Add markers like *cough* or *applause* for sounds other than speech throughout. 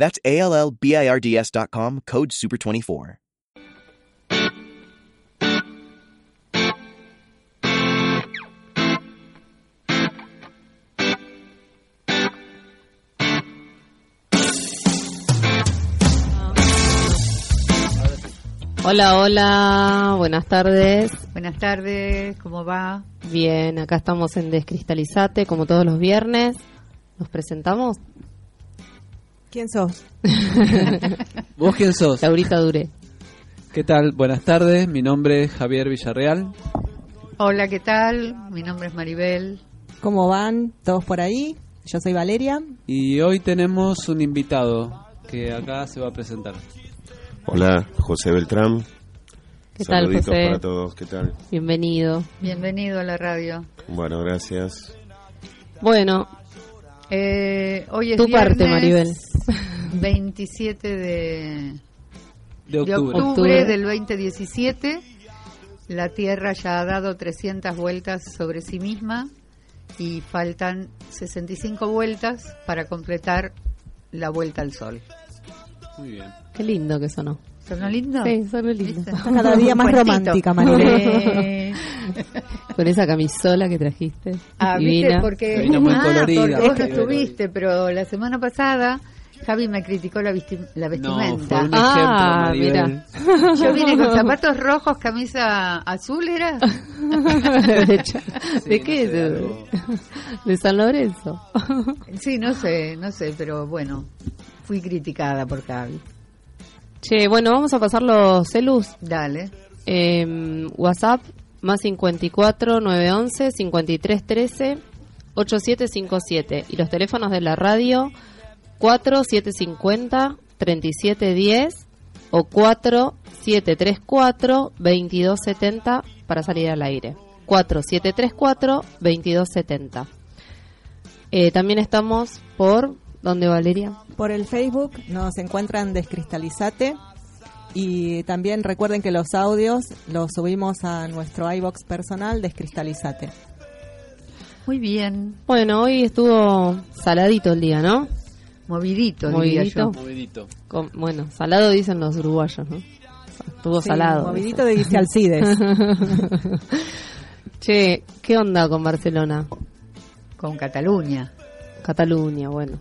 That's A L L B I R D S.com, code SUPER24. Hola, hola, buenas tardes. Buenas tardes, ¿cómo va? Bien, acá estamos en Descristalizate, como todos los viernes. ¿Nos presentamos? ¿Quién sos? *laughs* ¿Vos quién sos? Laurita Dure. ¿Qué tal? Buenas tardes, mi nombre es Javier Villarreal. Hola, ¿qué tal? Mi nombre es Maribel. ¿Cómo van? ¿Todos por ahí? Yo soy Valeria. Y hoy tenemos un invitado que acá se va a presentar. Hola, José Beltrán. ¿Qué tal, José? para todos, ¿qué tal? Bienvenido. Bienvenido a la radio. Bueno, gracias. Bueno, Eh, hoy es Tu parte, Maribel. *laughs* 27 de, De de octubre. octubre Octubre. del 2017. La Tierra ya ha dado 300 vueltas sobre sí misma y faltan 65 vueltas para completar la vuelta al Sol. Muy bien. qué lindo que sonó. ¿Sonó lindo? Sí, sonó lindo. ¿Viste? Cada día más romántica. Eh, *laughs* Con esa camisola que trajiste. Ah, viste, divina. porque, Vino muy ah, porque vos no estuviste, pero la semana pasada Javi me criticó la, vesti- la No, vestimenta. fue un Ah, ejemplo, Maribel. *laughs* Yo vine con *laughs* zapatos rojos, camisa azul, ¿era? *laughs* ¿De, Cha- Sí, ¿de no qué? sé, de, algo- de San Lorenzo. Sí, no sé, no sé, pero bueno, fui criticada por Javi. che, bueno, vamos a pasar los celus. Dale. Eh, WhatsApp más 54 911 53 13 8757 y los teléfonos de la radio 4750 3710 o 4734 2270 para salir al aire. 4734 2270. Eh, también estamos por ¿dónde Valeria? Por el Facebook nos encuentran Descristalizate y también recuerden que los audios los subimos a nuestro iBox personal Descristalizate. Muy bien, Bueno, hoy estuvo saladito el día, ¿no? Movidito, diría Movidito. yo. Movidito. Con- bueno, salado dicen los uruguayos, ¿no? Estuvo Sí, salado. Movidito de Guise Alcides. *laughs* che, ¿qué onda con Barcelona? Con Cataluña. Cataluña, bueno.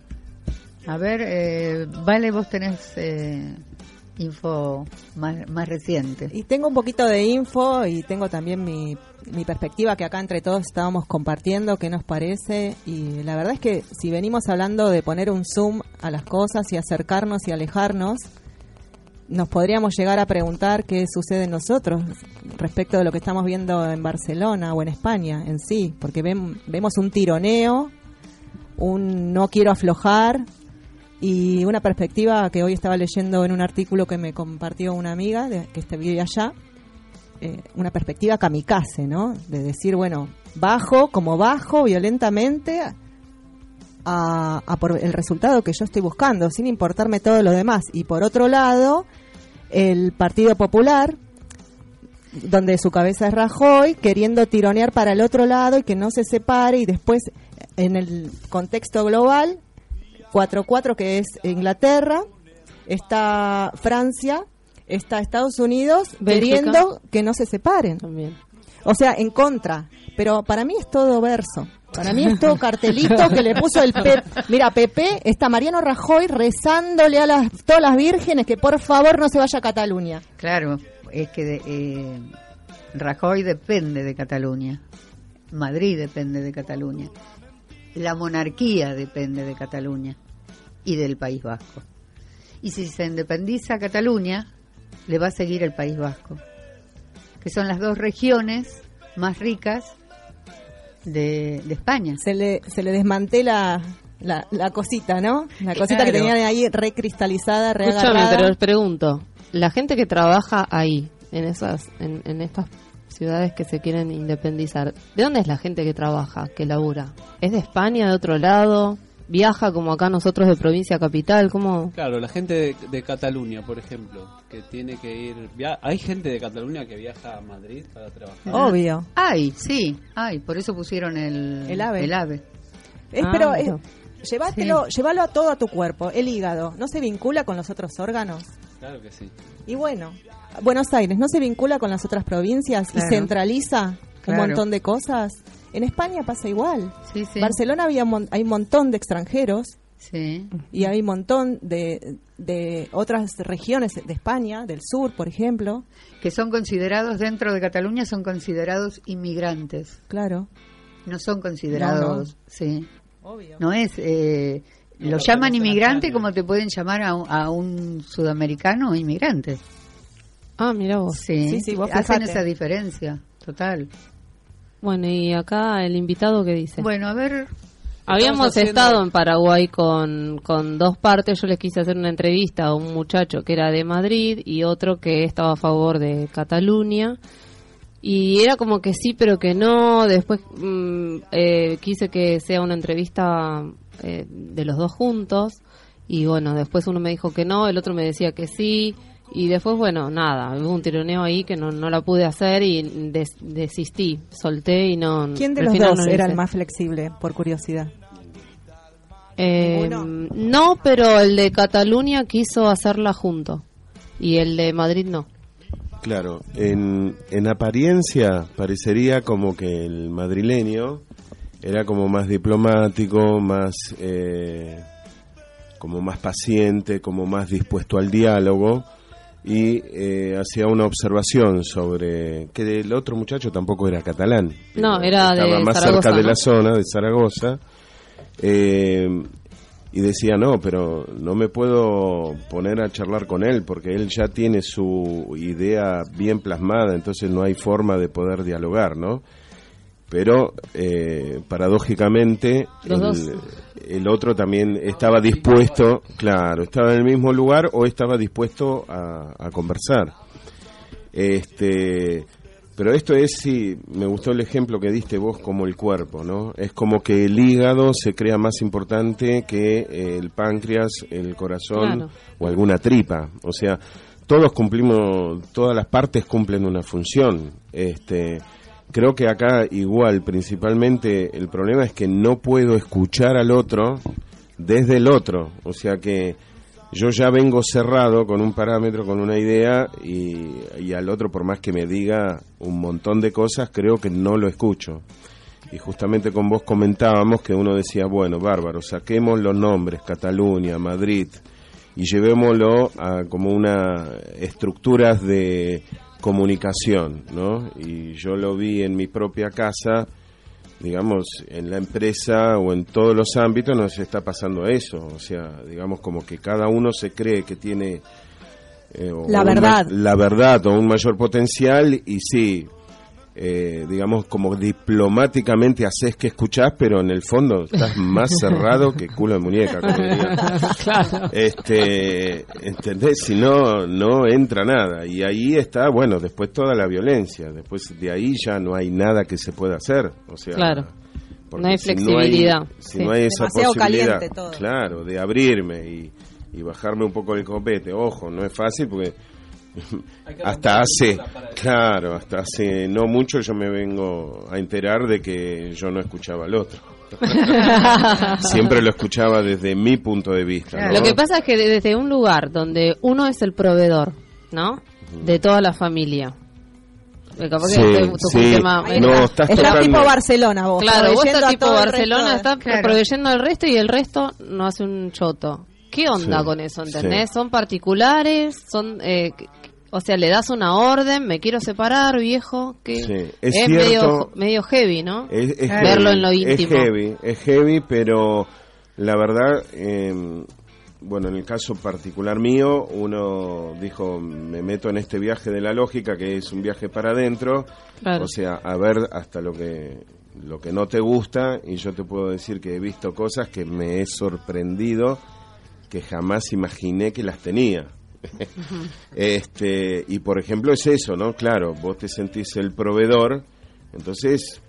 A ver, eh, Vale, vos tenés eh, info más, más reciente. Y tengo un poquito de info y tengo también mi, mi perspectiva que acá entre todos estábamos compartiendo, qué nos parece. Y la verdad es que si venimos hablando de poner un zoom a las cosas y acercarnos y alejarnos, nos podríamos llegar a preguntar qué sucede en nosotros respecto de lo que estamos viendo en Barcelona o en España en sí, porque vemos un tironeo, un no quiero aflojar y una perspectiva que hoy estaba leyendo en un artículo que me compartió una amiga de, que vive allá, eh, una perspectiva kamikaze, ¿no? De decir, bueno, bajo como bajo violentamente a, a por el resultado que yo estoy buscando, sin importarme todo lo demás. Y por otro lado, el Partido Popular, donde su cabeza es Rajoy, queriendo tironear para el otro lado y que no se separe y después en el contexto global 4-4 que es Inglaterra, está Francia, está Estados Unidos queriendo que no se separen. También. O sea, en contra. Pero para mí es todo verso. Para mí es todo cartelito que le puso el Pepe. Mira, Pepe, está Mariano Rajoy rezándole a las, todas las vírgenes que por favor no se vaya a Cataluña. Claro, es que de- eh, Rajoy depende de Cataluña, Madrid depende de Cataluña, la monarquía depende de Cataluña y del País Vasco. Y si se independiza Cataluña, le va a seguir el País Vasco, que son las dos regiones más ricas de, de España. Se le, se le desmantela la, la cosita, ¿no? La cosita que tenían ahí recristalizada, Escúchame, reagarrada. pero les pregunto. la gente que trabaja ahí, en esas, en, en estas ciudades que se quieren independizar, ¿de dónde es la gente que trabaja, que labura? ¿Es de España, de otro lado? ¿Viaja como acá nosotros de provincia a capital? ¿Cómo? Claro, la gente de, de Cataluña, por ejemplo, que tiene que ir... via- Hay gente de Cataluña que viaja a Madrid para trabajar. Obvio. Ay, sí, ay, por eso pusieron el, El ave. El ave. Es, Ah, pero eh, bueno. llévatelo, llévalo a todo a tu cuerpo. El hígado, ¿no se vincula con los otros órganos? Claro que sí. Y bueno, Buenos Aires, ¿no se vincula con las otras provincias Claro. y centraliza Claro. un montón de cosas? En España pasa igual. Sí, sí. Barcelona había mon- hay un montón de extranjeros Sí. y hay un montón de, de otras regiones de España, del sur, por ejemplo. Que son considerados, dentro de Cataluña, son considerados inmigrantes. Claro. No son considerados, No, sí. Obvio. No es, eh, lo llaman inmigrante como te pueden llamar a, un- a un sudamericano inmigrante. Ah, mira vos. Sí, Sí, sí, vos hacen fijate. esa diferencia, total. Bueno, y acá el invitado que dice. Bueno, a ver, Habíamos haciendo- estado en Paraguay con, con dos partes. Yo les quise hacer una entrevista a un muchacho que era de Madrid y otro que estaba a favor de Cataluña. Y era como que sí, pero que no. Después mm, eh, quise que sea una entrevista eh, de los dos juntos. Y bueno, después uno me dijo que no, el otro me decía que sí. Y después, bueno, nada, hubo un tironeo ahí que no, no la pude hacer y des- desistí, solté y no. ¿Quién de los final dos no lo era el más flexible, por curiosidad? Eh, no, pero el de Cataluña quiso hacerla junto y el de Madrid no. Claro, en, en apariencia parecería como que el madrileño era como más diplomático, más eh, como más paciente, como más dispuesto al diálogo y eh, hacía una observación sobre que el otro muchacho tampoco era catalán, No, era de estaba más Zaragoza, cerca de la zona de Zaragoza eh, y decía no, pero no me puedo poner a charlar con él porque él ya tiene su idea bien plasmada, entonces no hay forma de poder dialogar, ¿no? Pero eh, paradójicamente el, el otro también estaba dispuesto, claro, estaba en el mismo lugar o estaba dispuesto a, a conversar. Este, pero esto es, sí, me gustó el ejemplo que diste vos como el cuerpo, ¿no? Es como que el hígado se crea más importante que eh, el páncreas, el corazón Claro. o alguna tripa. O sea, todos cumplimos, todas las partes cumplen una función. Este, creo que acá igual, principalmente el problema es que no puedo escuchar al otro desde el otro. O sea que yo ya vengo cerrado con un parámetro, con una idea, y, y al otro, por más que me diga un montón de cosas, creo que no lo escucho. Y justamente con vos comentábamos que uno decía, bueno, bárbaro, saquemos los nombres, Cataluña, Madrid, y llevémoslo a como una estructuras de comunicación, ¿no? Y yo lo vi en mi propia casa, digamos, en la empresa o en todos los ámbitos nos está pasando eso, o sea, digamos como que cada uno se cree que tiene eh, La verdad. la verdad o un mayor potencial y sí, eh, digamos como diplomáticamente haces que escuchás, pero en el fondo estás más cerrado que culo de muñeca, *laughs* claro. Este, ¿entendés? Si no, no entra nada. Y ahí está, bueno, después toda la violencia. Después de ahí ya no hay nada que se pueda hacer. O sea, Claro. No hay si flexibilidad, si sí. no hay esa Demasiado posibilidad, caliente todo. claro, de abrirme y, y bajarme un poco el copete. Ojo, no es fácil porque hasta hace, claro, hasta hace no mucho yo me vengo a enterar de que yo no escuchaba al otro. *laughs* Siempre lo escuchaba desde mi punto de vista. Claro. ¿no? Lo que pasa es que desde un lugar donde uno es el proveedor, ¿no? De toda la familia. Eh, capaz que Sí, este- tu sí. sistema- Ahí No, estás tocando- tipo Barcelona vos. Claro, vos estás tipo Barcelona, resto estás Claro. proveyendo al resto y el resto no hace un choto. ¿Qué onda Sí, con eso, entendés? sí. Son particulares, son... eh, o sea, le das una orden, me quiero separar, viejo, que Sí, es, es medio, cierto. medio heavy, ¿no? Es, es Verlo heavy, en lo íntimo. Es heavy, es heavy, pero la verdad, eh, bueno, en el caso particular mío, uno dijo, me meto en este viaje de la lógica, que es un viaje para adentro, Claro. o sea, a ver hasta lo que lo que no te gusta, y yo te puedo decir que he visto cosas que me he sorprendido, que jamás imaginé que las tenía. *laughs* este y por ejemplo es eso, ¿no? Claro, vos te sentís el proveedor, entonces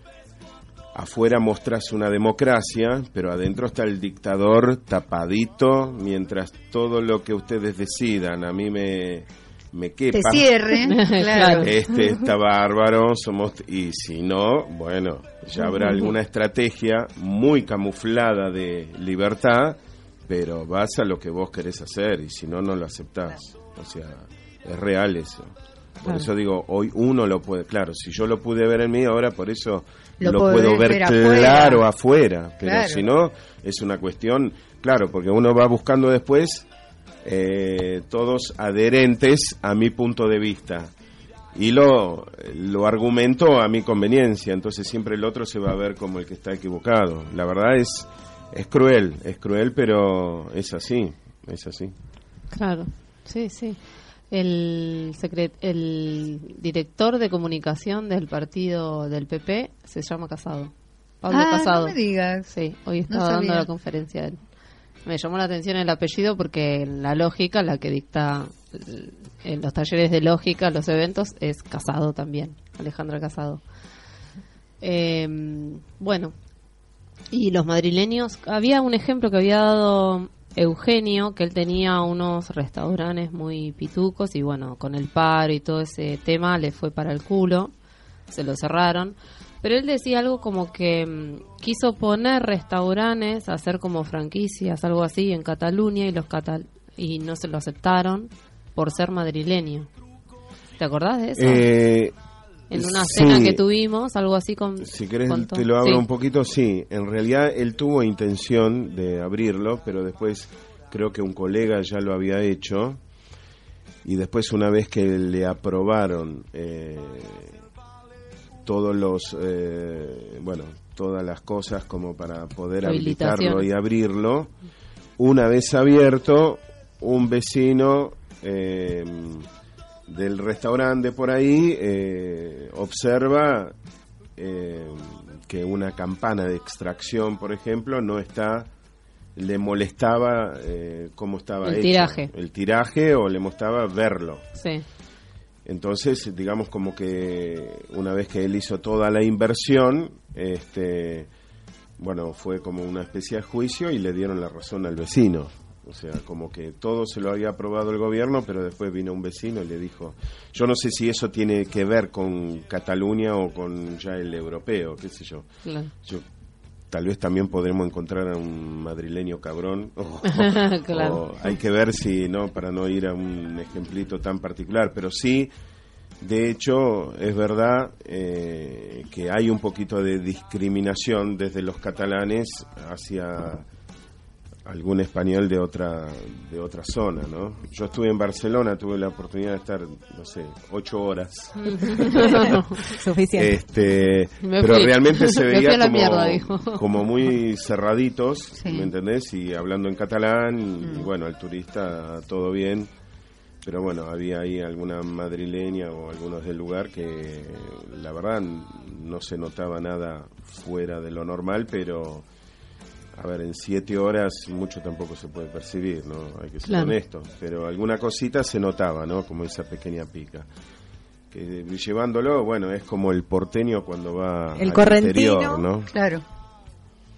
afuera mostrás una democracia, pero adentro está el dictador tapadito, mientras todo lo que ustedes decidan a mí me, me quepa. Te cierre, *laughs* claro. Este *laughs* está bárbaro, somos y si no, bueno, ya habrá alguna estrategia muy camuflada de libertad, pero vas a lo que vos querés hacer y si no no lo aceptás. O sea, es real eso. Por Claro. eso digo, hoy uno lo puede, claro, si yo lo pude ver en mí, ahora por eso Lo puedo ver ver afuera. claro afuera, pero Claro. si no, es una cuestión, claro, porque uno va buscando después eh, todos adherentes a mi punto de vista y lo, lo argumento a mi conveniencia, entonces siempre el otro se va a ver como el que está equivocado. La verdad es, es cruel, es cruel, pero es así, es así. Claro, sí, sí. El, secret, el director de comunicación del partido del PP se llama Casado. Pablo ah, Casado. no me digas. Sí, hoy No estaba dando la conferencia él. Me llamó la atención el apellido porque la lógica, la que dicta en los talleres de lógica, los eventos, es Casado también, Alejandra Casado. Eh, bueno, y los madrileños, había un ejemplo que había dado Eugenio, que él tenía unos restaurantes muy pitucos y bueno, con el paro y todo ese tema le fue para el culo, se lo cerraron. Pero él decía algo como que mm, quiso poner restaurantes, hacer como franquicias, algo así, en Cataluña y los catal y no se lo aceptaron por ser madrileño. ¿Te acordás de eso? Eh, en una sí. cena que tuvimos, algo así con... Si querés te lo abro Sí. un poquito, sí. En realidad él tuvo intención de abrirlo, pero después creo que un colega ya lo había hecho. Y después una vez que le aprobaron eh, todos los, eh, bueno, todas las cosas como para poder habilitarlo y abrirlo, una vez abierto, un vecino... eh, del restaurante por ahí eh, observa eh, que una campana de extracción, por ejemplo, no está, le molestaba eh, cómo estaba El hecho. tiraje. El tiraje o le molestaba verlo. Sí. Entonces, digamos como que una vez que él hizo toda la inversión, este, bueno, fue como una especie de juicio y le dieron la razón al vecino. O sea, como que todo se lo había aprobado el gobierno, pero después vino un vecino y le dijo, yo no sé si eso tiene que ver con Cataluña o con ya el europeo, qué sé yo. Claro. Yo tal vez también podremos encontrar a un madrileño cabrón. *laughs* o- *laughs* Claro. o hay que ver si, no, para no ir a un ejemplito tan particular, pero sí, de hecho, es verdad eh, que hay un poquito de discriminación desde los catalanes hacia algún español de otra de otra zona, ¿no? Yo estuve en Barcelona, tuve la oportunidad de estar, no sé, ocho horas. *laughs* Suficiente. Este, pero realmente se *laughs* veía como, mierda, dijo. *laughs* como muy cerraditos, Sí. ¿me entendés? Y hablando en catalán, y, Mm. bueno, al turista todo bien. Pero bueno, había ahí alguna madrileña o algunos del lugar que la verdad no se notaba nada fuera de lo normal, pero a ver, en siete horas mucho tampoco se puede percibir, ¿no? Hay que ser Claro. honesto. Pero alguna cosita se notaba, ¿no? Como esa pequeña pica. Que llevándolo, bueno, es como el porteño cuando va El al correntino. interior, ¿no? Claro.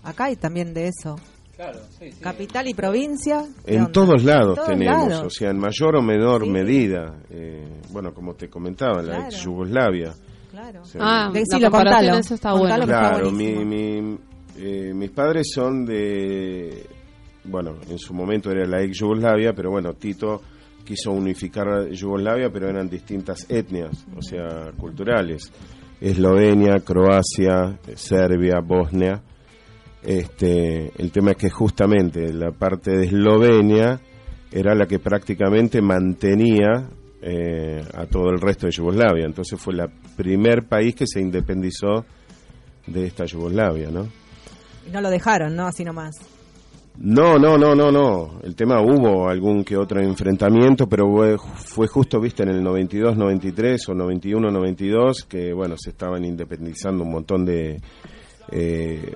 Acá hay también de eso. Claro, sí, sí. Capital y provincia. ¿qué En onda? todos lados En todos tenemos, lados. o sea, en mayor o menor Sí. medida. Eh, bueno, como te comentaba, la Claro. ex Yugoslavia. Claro. O sea, Ah, Decilo, la comparación, contalo. eso está Contalo, bueno. está Claro, mi, mi- eh, mis padres son de, bueno, en su momento era la ex Yugoslavia, pero bueno, Tito quiso unificar Yugoslavia, pero eran distintas etnias, o sea, culturales. Eslovenia, Croacia, Serbia, Bosnia. Este, el tema es que justamente la parte de Eslovenia era la que prácticamente mantenía eh, a todo el resto de Yugoslavia. Entonces fue el primer país que se independizó de esta Yugoslavia, ¿no? Y no lo dejaron, ¿no? Así nomás. No, no, no, no, no. El tema hubo algún que otro enfrentamiento, pero fue, fue justo, viste, en el 92, 93 o 91, 92, que, bueno, se estaban independizando un montón de, eh,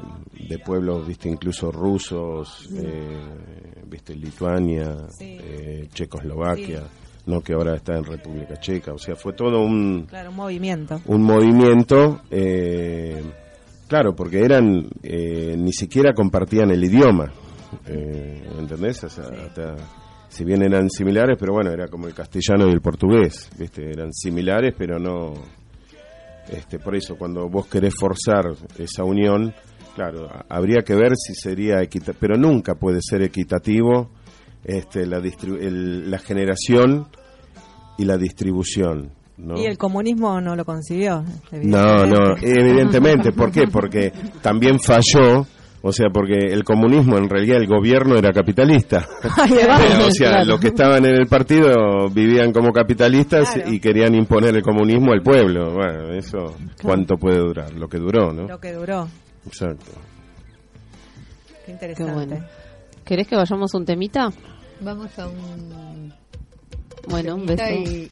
de pueblos, viste, incluso rusos, eh, viste, Lituania, Sí. eh, Checoslovaquia. no que ahora está en República Checa. O sea, fue todo un, Claro, un movimiento. un movimiento, claro, porque eran, eh, ni siquiera compartían el idioma, eh, ¿entendés? O sea, hasta- si bien eran similares, pero bueno, era como el castellano y el portugués, ¿viste? Eran similares, pero no... Este, por eso, cuando vos querés forzar esa unión, claro, habría que ver si sería equitativo, pero nunca puede ser equitativo este, la, el- la generación y la distribución. ¿No? Y el comunismo no lo consiguió. No, no, evidentemente. ¿Por qué? Porque también falló, o sea, porque el comunismo, en realidad el gobierno era capitalista. *laughs* O sea, Claro. los que estaban en el partido vivían como capitalistas Claro. y querían imponer el comunismo al pueblo. Bueno, eso, ¿cuánto puede durar? Lo que duró, ¿no? Lo que duró. Exacto. Qué interesante. Qué bueno. ¿Querés que vayamos a un temita? Vamos a un Bueno, un beso. y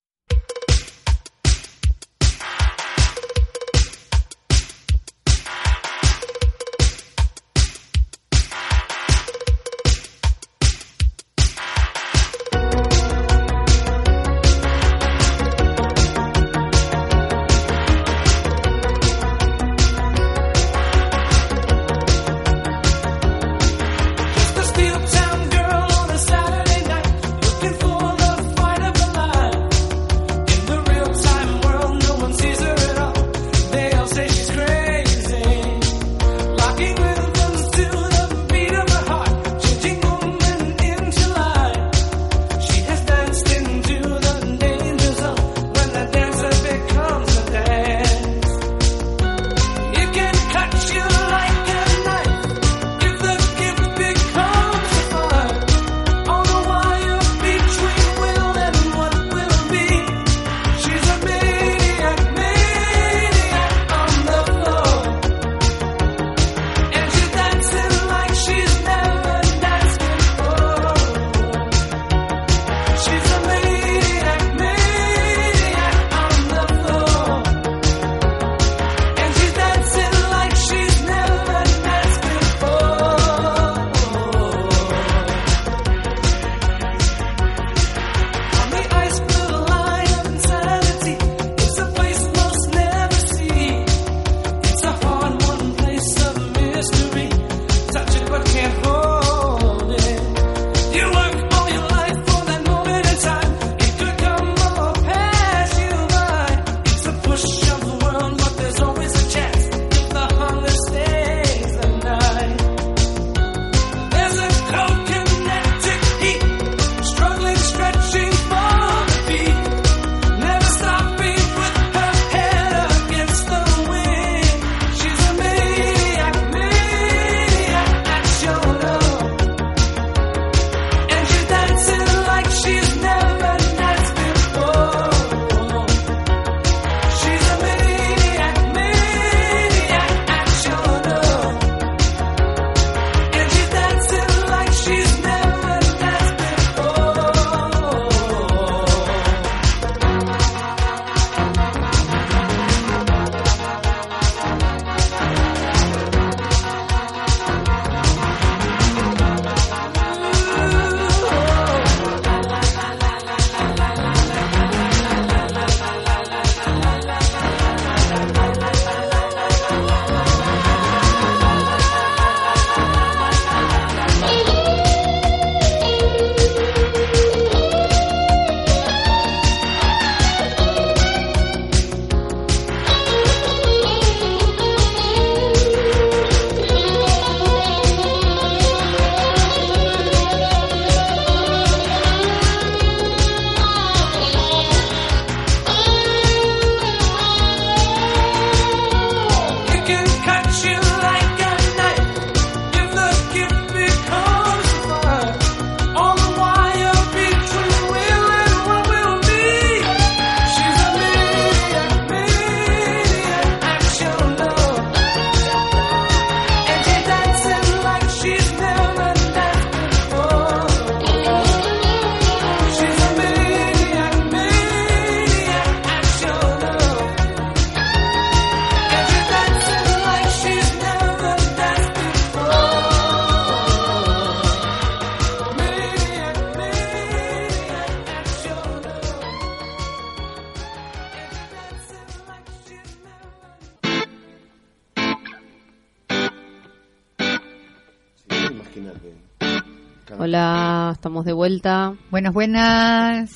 estamos de vuelta. Buenas, buenas.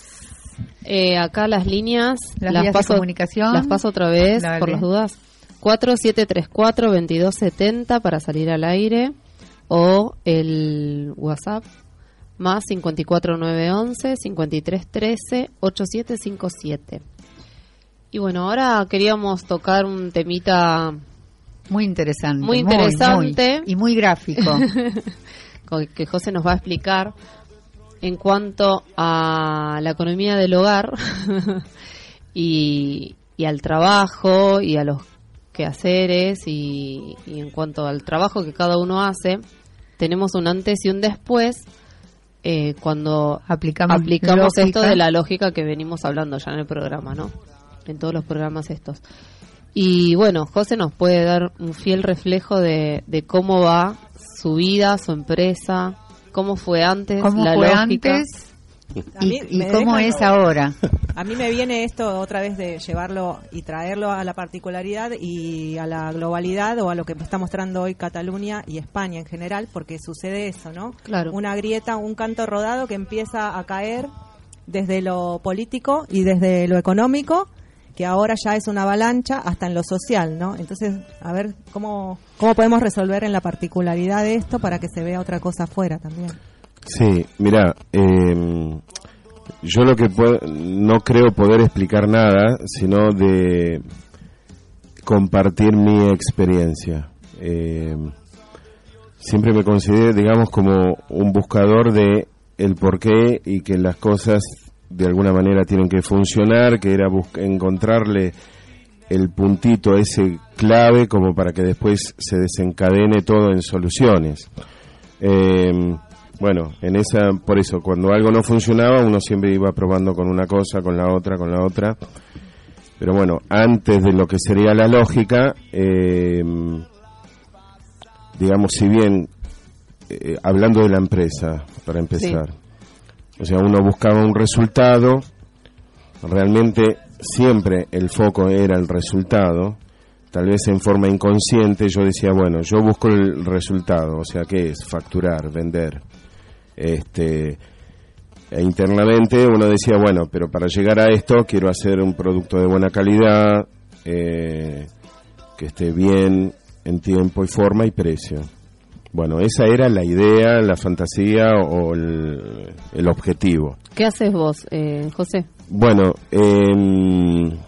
Eh, acá las líneas, Las las vías de paso, comunicación. las paso otra vez Dale. por las dudas. 4734-2270 para salir al aire o el WhatsApp más 54911-5313-8757. Y bueno, ahora queríamos tocar un temita Muy interesante. Muy interesante. muy- y muy gráfico. *laughs* que José nos va a explicar en cuanto a la economía del hogar *laughs* y, y al trabajo y a los quehaceres y, y en cuanto al trabajo que cada uno hace, tenemos un antes y un después eh, cuando Aplicamos, aplicamos lógica. esto de la lógica que venimos hablando ya en el programa, ¿no? En todos los programas estos. Y bueno, José nos puede dar un fiel reflejo de, de cómo va su vida, su empresa, cómo fue antes, ¿Cómo la fue lógica. antes y, cómo es ahora? A mí me viene esto otra vez de llevarlo y traerlo a la particularidad y a la globalidad o a lo que está mostrando hoy Cataluña y España en general, porque sucede eso, ¿no? Claro. Una grieta, un canto rodado que empieza a caer desde lo político y desde lo económico, que ahora ya es una avalancha hasta en lo social, ¿no? Entonces, a ver cómo, cómo podemos resolver en la particularidad de esto para que se vea otra cosa afuera también. Sí, mira, eh, yo lo que puedo, no creo poder explicar nada, sino de compartir mi experiencia. Eh, siempre me consideré, digamos, como un buscador de el porqué y que las cosas de alguna manera tienen que funcionar, que era encontrarle el puntito ese clave como para que después se desencadene todo en soluciones. Eh, bueno, en esa, por eso, cuando algo no funcionaba, uno siempre iba probando con una cosa, con la otra, con la otra. Pero bueno, antes de lo que sería la lógica, eh, digamos, si bien, eh, hablando de la empresa, para empezar, o sea, uno buscaba un resultado, realmente siempre el foco era el resultado, tal vez en forma inconsciente yo decía, bueno, yo busco el resultado, o sea, ¿qué es? Facturar, vender. Este, e internamente uno decía, bueno, pero para llegar a esto quiero hacer un producto de buena calidad, eh, que esté bien en tiempo y forma y precio. Bueno, esa era la idea, la fantasía o el, el objetivo. ¿Qué haces vos, eh, José? Bueno, en,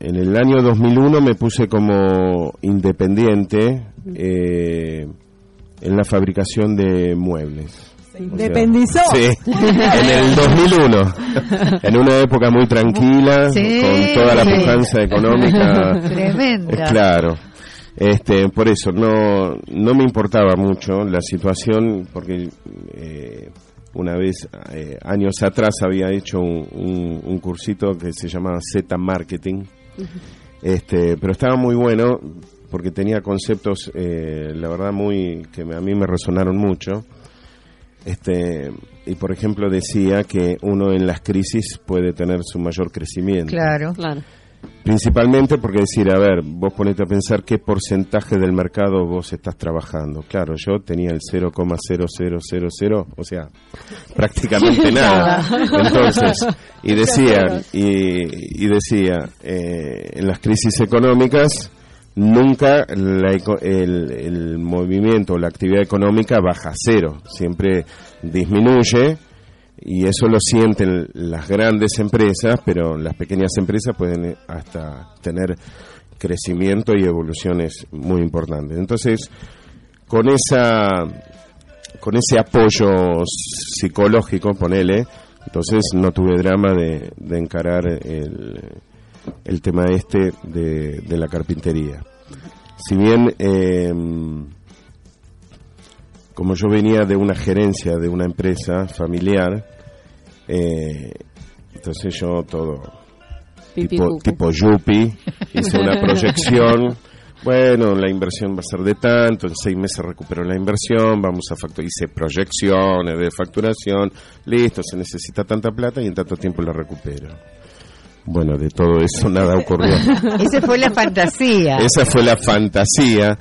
en el año 2001 me puse como independiente eh, en la fabricación de muebles. O sea, independizó. Sí, *laughs* en el 2001, en una época muy tranquila, Sí, con toda la sí. pujanza económica. Tremenda. Eh, Claro. Este, por eso no no me importaba mucho la situación porque eh, una vez eh, años atrás había hecho un, un- un cursito que se llamaba Z Marketing. Este, pero estaba muy bueno porque tenía conceptos eh, la verdad muy que me- a mí me resonaron mucho. Este, y por ejemplo decía que uno en las crisis puede tener su mayor crecimiento. Claro. Claro. Principalmente porque decir, a ver, vos ponete a pensar qué porcentaje del mercado vos estás trabajando. Claro, yo tenía el 0,0000, o sea, *laughs* prácticamente *laughs* nada. Entonces, y decía, y, y decía, eh, en las crisis económicas, nunca la el, el movimiento o la actividad económica baja a cero, siempre disminuye y eso lo sienten las grandes empresas, pero las pequeñas empresas pueden eh, hasta tener crecimiento y evoluciones muy importantes. Entonces, con esa con ese apoyo psicológico, ponele, entonces no tuve drama de, de encarar el, el tema este de, de la carpintería. Si bien, eh, como yo venía de una gerencia de una empresa familiar, eh, entonces yo todo tipo, tipo yuppie, *laughs* hice una proyección, bueno, la inversión va a ser de tanto, en seis meses recupero la inversión, vamos a facturar, hice proyecciones de facturación, listo, se necesita tanta plata y en tanto tiempo la recupero. Bueno, de todo eso nada ocurrió. *laughs* Esa fue la fantasía. Esa fue la fantasía.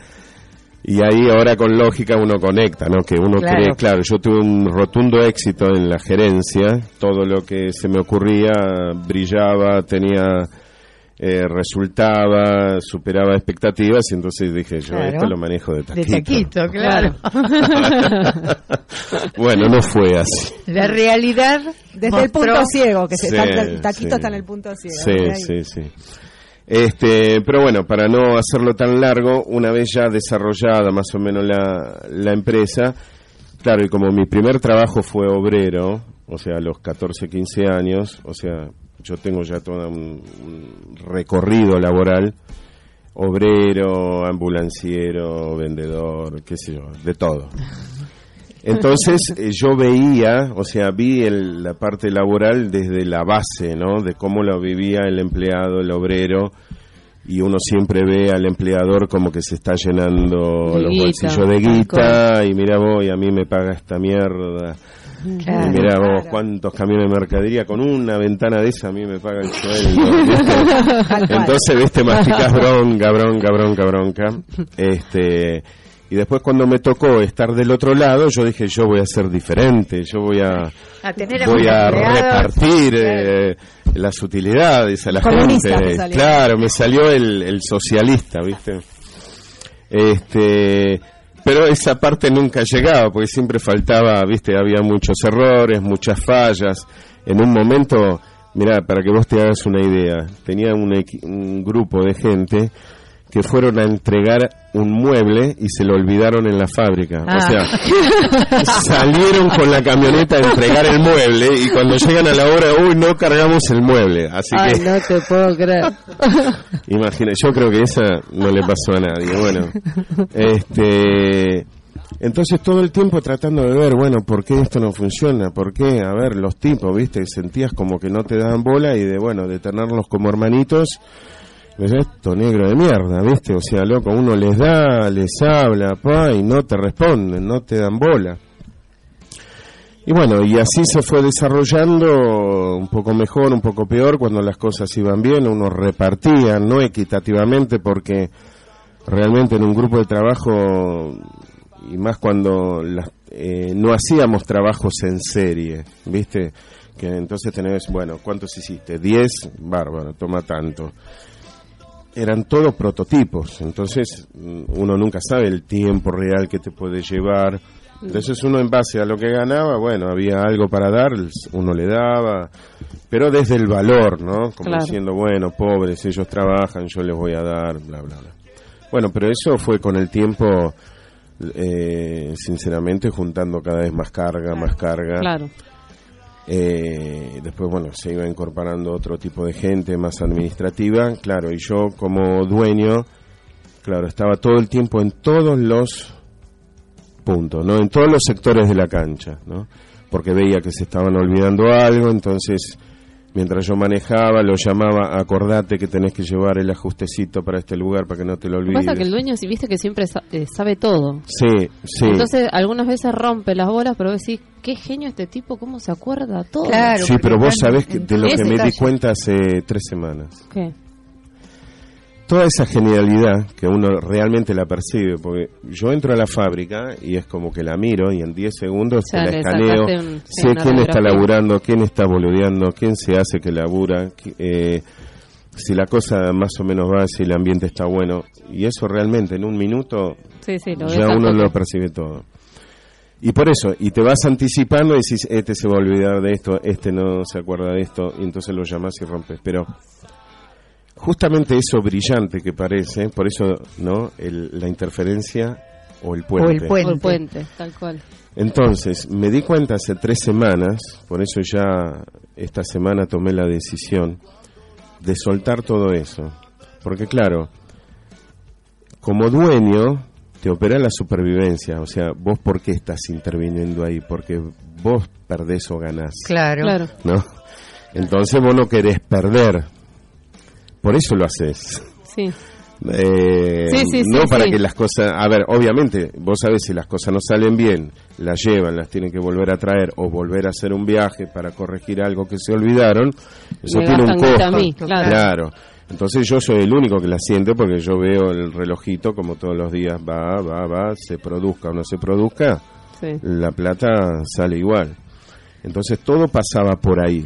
Y ahí ahora con lógica uno conecta, ¿no? Que uno Claro. cree, claro, yo tuve un rotundo éxito en la gerencia, todo lo que se me ocurría brillaba, tenía, eh, resultaba, superaba expectativas y entonces dije yo, Claro. esto lo manejo de De taquito. taquito, *laughs* claro. *laughs* bueno, no fue así. La realidad Desde el punto ciego, que se Sí, está- el taquito sí. está en el punto ciego. Sí, sí, sí. Este, pero bueno, para no hacerlo tan largo, una vez ya desarrollada más o menos la, la empresa, claro, y como mi primer trabajo fue obrero, o sea, a los 14, 15 años, o sea, yo tengo ya todo un, un recorrido laboral, obrero, ambulanciero, vendedor, qué sé yo, de todo. Entonces eh, yo veía, o sea, vi el- la parte laboral desde la base, ¿no? De cómo lo vivía el empleado, el obrero, y uno siempre ve al empleador como que se está llenando De los guita, bolsillos de guita, y mira vos, y a mí me paga esta mierda. Claro. y mira vos, claro. cuántos camiones de mercadería, con una ventana de esa a mí me paga el sueldo. *laughs* Entonces, viste, masticás bronca, bronca, bronca, bronca. Este, y después cuando me tocó estar del otro lado, yo dije, yo voy a ser diferente, yo voy a, A tener voy a repartir eh, las utilidades a la gente. Claro, me salió el, el socialista, viste. Este, pero esa parte nunca llegaba, porque siempre faltaba, viste, había muchos errores, muchas fallas. En un momento, mira, para que vos te hagas una idea, tenía un, un grupo de gente que fueron a entregar un mueble y se lo olvidaron en la fábrica. Ah. O sea, *laughs* salieron con la camioneta a entregar el mueble y cuando llegan a la hora, uy, no cargamos el mueble. Así Ay, que no te puedo creer. *laughs* Imagina, yo creo que esa no le pasó a nadie. Bueno, este, entonces todo el tiempo tratando de ver, bueno, ¿por qué esto no funciona? ¿Por qué? A ver, los tipos, viste, sentías como que no te daban bola y de, bueno, de tenerlos como hermanitos, esto negro de mierda, viste, o sea, loco, uno les da, les habla, pa, y no te responden, no te dan bola. Y bueno, y así se fue desarrollando un poco mejor, un poco peor, cuando las cosas iban bien, uno repartía, no equitativamente, porque realmente en un grupo de trabajo, y más cuando las- eh, no hacíamos trabajos en serie, ¿viste? Que entonces tenés, bueno, ¿cuántos hiciste? ¿Diez? Bárbaro, toma tanto. Eran todos prototipos, entonces mm, uno nunca sabe el tiempo real que te puede llevar. Entonces uno en base a lo que ganaba, bueno, había algo para dar, uno le daba, pero desde el valor, ¿no? Como Claro. diciendo, bueno, pobres, ellos trabajan, yo les voy a dar, bla, bla, bla. Bueno, pero eso fue con el tiempo, eh, sinceramente, juntando cada vez más carga, más carga. Claro. Eh, después, bueno, se iba incorporando otro tipo de gente más administrativa, claro, y yo como dueño, claro, estaba todo el tiempo en todos los puntos, ¿no? En todos los sectores de la cancha, ¿no? Porque veía que se estaban olvidando algo, entonces, mientras yo manejaba, lo llamaba, acordate que tenés que llevar el ajustecito para este lugar para que no te lo Lo que olvides. pasa que el dueño, si viste que siempre eh, sabe todo. Sí, sí. Entonces, algunas veces rompe las bolas, pero vos decís, qué genio este tipo, cómo se acuerda todo. Claro. sí, pero vos sabés que de lo que me di cuenta hace tres semanas. ¿Qué? Toda esa genialidad que uno realmente la percibe, porque yo entro a la fábrica y es como que la miro y en 10 segundos Ya te la escaneo, un- sé quién está laburando, quién está boludeando, quién se hace que labura, eh, si la cosa más o menos va, si el ambiente está bueno. Y eso realmente en un minuto Sí, sí, ya uno lo percibe todo. Y por eso, y te vas anticipando y decís, este se va a olvidar de esto, este no se acuerda de esto, y entonces lo llamas y rompes. Pero justamente eso brillante que parece, por eso, ¿no? El- la interferencia o el puente. O el puente. Por puente, tal cual. Entonces, me di cuenta hace tres semanas, por eso ya esta semana tomé la decisión de soltar todo eso. Porque claro, como dueño, te opera la supervivencia. O sea, vos por qué estás interviniendo ahí? Porque vos perdés o ganás. Claro. Claro. ¿No? Entonces vos no querés perder. Por eso lo haces. Sí. Eh, Sí, sí, no sí, para que las cosas, a ver, obviamente, vos sabés si las cosas no salen bien, las llevan, las tienen que volver a traer o volver a hacer un viaje para corregir algo que se olvidaron, eso Me tiene un costo. a mí, claro. Claro. Entonces yo soy el único que la siente porque yo veo el relojito como todos los días va, va, va, se produzca o no se produzca, la plata sale igual. Entonces todo pasaba por ahí,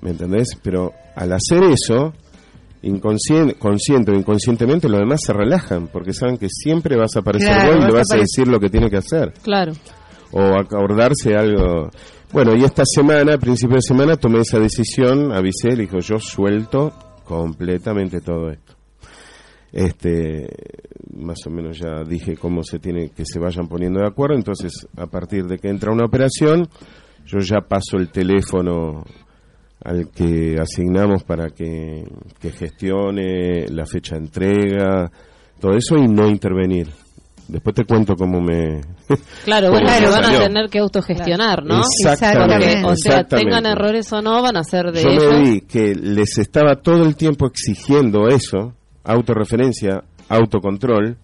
¿me entendés? Pero al hacer eso, inconsciente, consciente o inconscientemente, los demás se relajan porque saben que siempre vas a aparecer Claro, vos y le vas a decir lo que tiene que hacer Claro. o acordarse algo. Bueno, y esta semana, a principio de semana, tomé esa decisión, avisé, le dijo, yo suelto completamente todo esto. Este, más o menos ya dije cómo se tiene que se vayan poniendo de acuerdo, entonces a partir de que entra una operación, yo ya paso el teléfono al que asignamos para que, que gestione la fecha de entrega, todo eso y no intervenir. Después te cuento cómo me... *laughs* Claro, bueno, se van a tener que autogestionar, ¿no? Exactamente. Porque, o sea, tengan errores o no, van a ser de Yo ellos. me vi que les estaba todo el tiempo exigiendo eso, autorreferencia, autocontrol,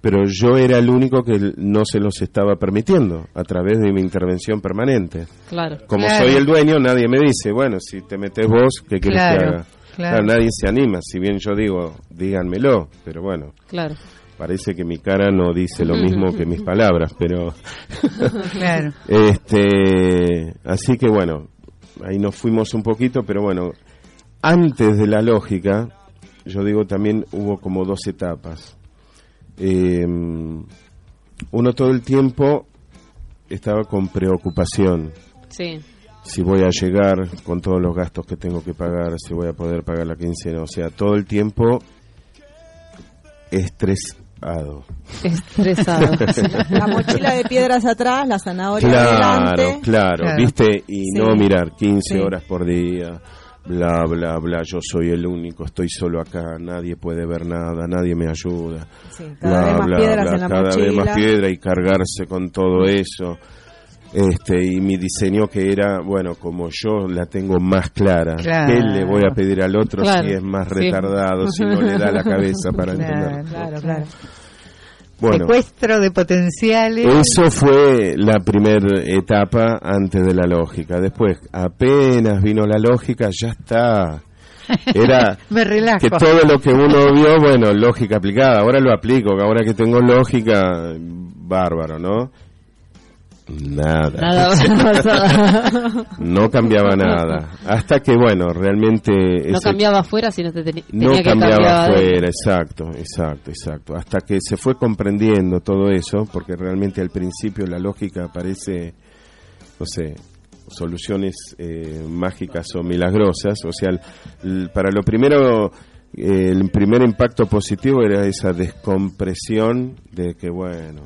pero yo era el único que no se los estaba permitiendo a través de mi intervención permanente. Claro. Como Claro. soy el dueño, nadie me dice, bueno, si te metes vos, ¿qué quieres Claro, que haga? claro. nadie se anima, si bien yo digo, díganmelo, pero bueno, Claro. parece que mi cara no dice lo mismo que mis palabras, pero... *laughs* Claro. Este, así que bueno, ahí nos fuimos un poquito, pero bueno, antes de la lógica, yo digo también hubo como dos etapas. Eh, uno todo el tiempo estaba con preocupación. Sí. Si voy a llegar con todos los gastos que tengo que pagar, si voy a poder pagar la quincena, o sea, todo el tiempo estresado. Estresado. *laughs* La mochila de piedras atrás, la zanahoria Claro, adelante. claro, Claro. ¿viste? Y Sí. no mirar 15 Sí. horas por día, bla, bla, bla, yo soy el único, estoy solo acá, nadie puede ver nada, nadie me ayuda, Sí, cada vez bla, más bla, piedras bla, en la cada mochila. vez más piedra y cargarse con todo eso. Este, y mi diseño que era, bueno, como yo la tengo más clara, Claro. ¿qué le voy a pedir al otro Claro, si es más sí. retardado, si no le da la cabeza para *laughs* Claro, entender? Bueno, Secuestro de potenciales. Eso fue la primera etapa antes de la lógica. Después, apenas vino la lógica, ya está. *laughs* Era Me relajo. que todo lo que uno vio, bueno, lógica aplicada. Ahora lo aplico, que ahora que tengo lógica, bárbaro, ¿no? Nada. Nada. *laughs* No cambiaba nada. Hasta que, bueno, realmente... No ese- cambiaba afuera, sino te teni- tenía no que cambiaba afuera, exacto, exacto, exacto. Hasta que se fue comprendiendo todo eso, porque realmente al principio la lógica parece, no sé, soluciones eh, mágicas o milagrosas. O sea, para lo primero, eh, el primer impacto positivo era esa descompresión de que, bueno,